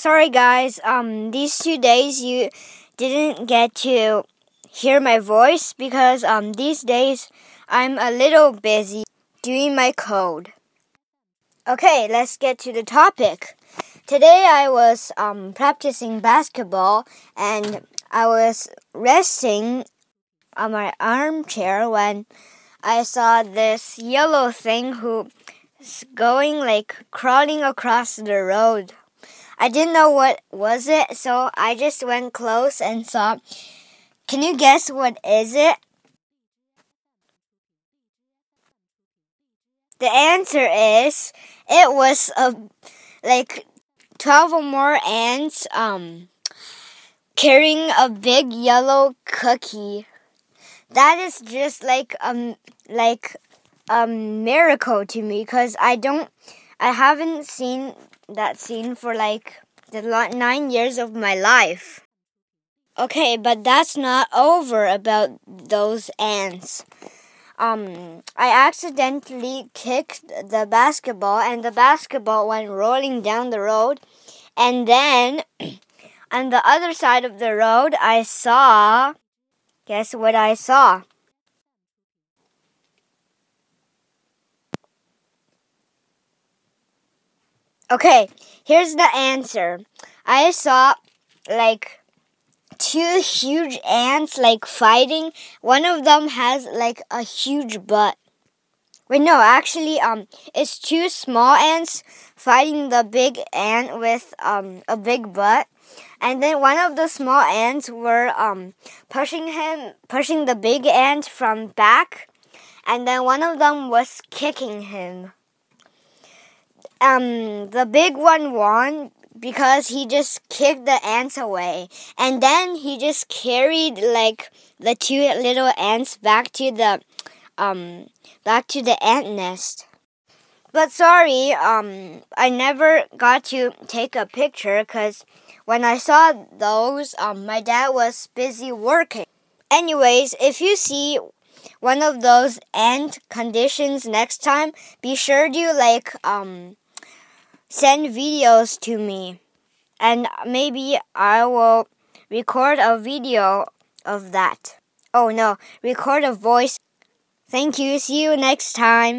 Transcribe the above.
Sorry, guys. Um, these two days you didn't get to hear my voice because um these days I'm a little busy doing my code. Okay, let's get to the topic. Today I was um practicing basketball and I was resting on my armchair when I saw this yellow thing who is going like crawling across the road. I didn't know what was it, so I just went close and saw. Can you guess what is it? The answer is it was a like 12 or more ants um carrying a big yellow cookie. That is just like um like a miracle to me because I don't I haven't seen that scene for like the nine years of my life. Okay, but that's not over about those ants. Um, I accidentally kicked the basketball and the basketball went rolling down the road. And then on the other side of the road, I saw. Guess what I saw? Okay, here's the answer. I saw like two huge ants like fighting. One of them has like a huge butt. Wait, no, actually, um, it's two small ants fighting the big ant with um a big butt, and then one of the small ants were um pushing him, pushing the big ant from back, and then one of them was kicking him um, the big one won because he just kicked the ants away. And then he just carried like the two little ants back to the um back to the ant nest. But sorry, um I never got to take a picture cuz when I saw those, um my dad was busy working. Anyways, if you see one of those ant conditions next time, be sure to like um send videos to me. And maybe I will record a video of that. Oh no, record a voice. Thank you. See you next time.